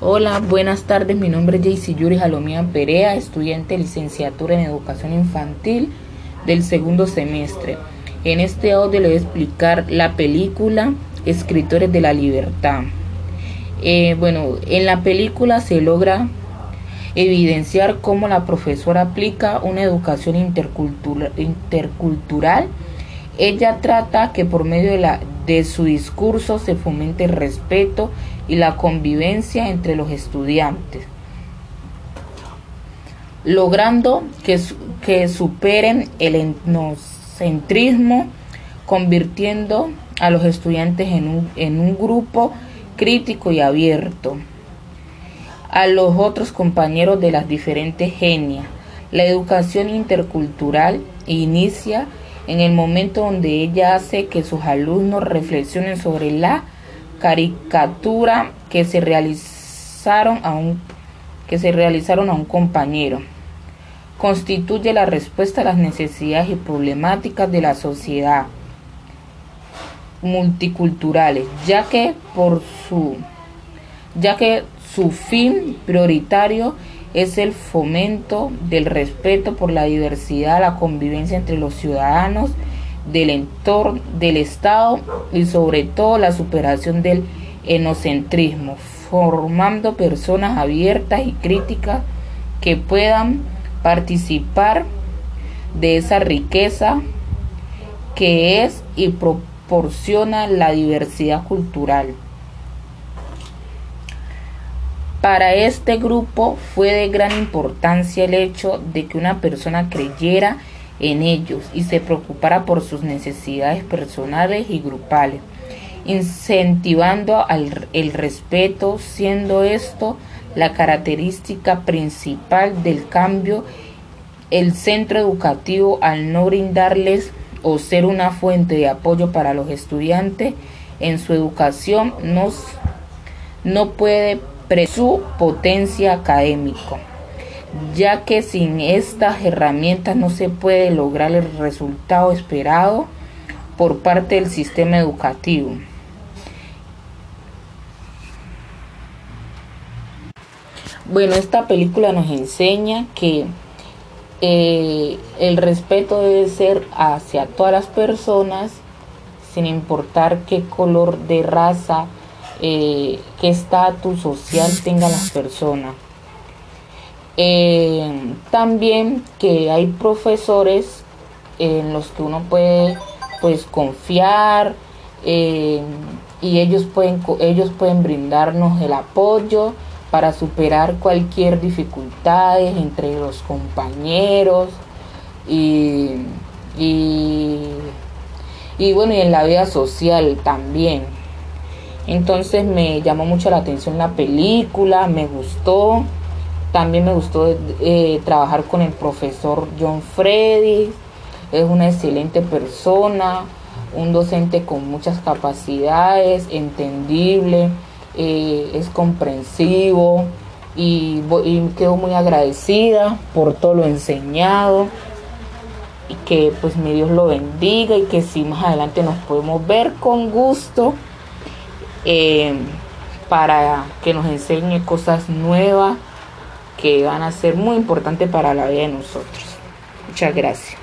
Hola, buenas tardes. Mi nombre es Jaycee Yuri Jalomía Perea, estudiante de licenciatura en educación infantil del segundo semestre. En este audio le voy a explicar la película Escritores de la Libertad. Eh, bueno, en la película se logra evidenciar cómo la profesora aplica una educación intercultural. Ella trata que por medio de, la, de su discurso se fomente el respeto y la convivencia entre los estudiantes, logrando que, que superen el etnocentrismo, convirtiendo a los estudiantes en un, en un grupo crítico y abierto a los otros compañeros de las diferentes genias. La educación intercultural inicia en el momento donde ella hace que sus alumnos reflexionen sobre la caricatura que se realizaron a un, que se realizaron a un compañero. Constituye la respuesta a las necesidades y problemáticas de la sociedad multiculturales, ya que por su ya que su fin prioritario es el fomento del respeto por la diversidad, la convivencia entre los ciudadanos del entorno del Estado y sobre todo la superación del enocentrismo, formando personas abiertas y críticas que puedan participar de esa riqueza que es y proporciona la diversidad cultural. Para este grupo fue de gran importancia el hecho de que una persona creyera en ellos y se preocupara por sus necesidades personales y grupales, incentivando el respeto, siendo esto la característica principal del cambio. El centro educativo, al no brindarles o ser una fuente de apoyo para los estudiantes en su educación, no, no puede su potencia académico, ya que sin estas herramientas no se puede lograr el resultado esperado por parte del sistema educativo. Bueno, esta película nos enseña que eh, el respeto debe ser hacia todas las personas, sin importar qué color de raza, eh, qué estatus social tengan las personas. Eh, también que hay profesores en los que uno puede pues confiar eh, y ellos pueden ellos pueden brindarnos el apoyo para superar cualquier dificultad entre los compañeros y, y, y bueno y en la vida social también entonces me llamó mucho la atención la película, me gustó. También me gustó eh, trabajar con el profesor John Freddy. Es una excelente persona, un docente con muchas capacidades, entendible, eh, es comprensivo y, y quedo muy agradecida por todo lo enseñado y que pues mi Dios lo bendiga y que si más adelante nos podemos ver con gusto eh, para que nos enseñe cosas nuevas que van a ser muy importantes para la vida de nosotros. Muchas gracias.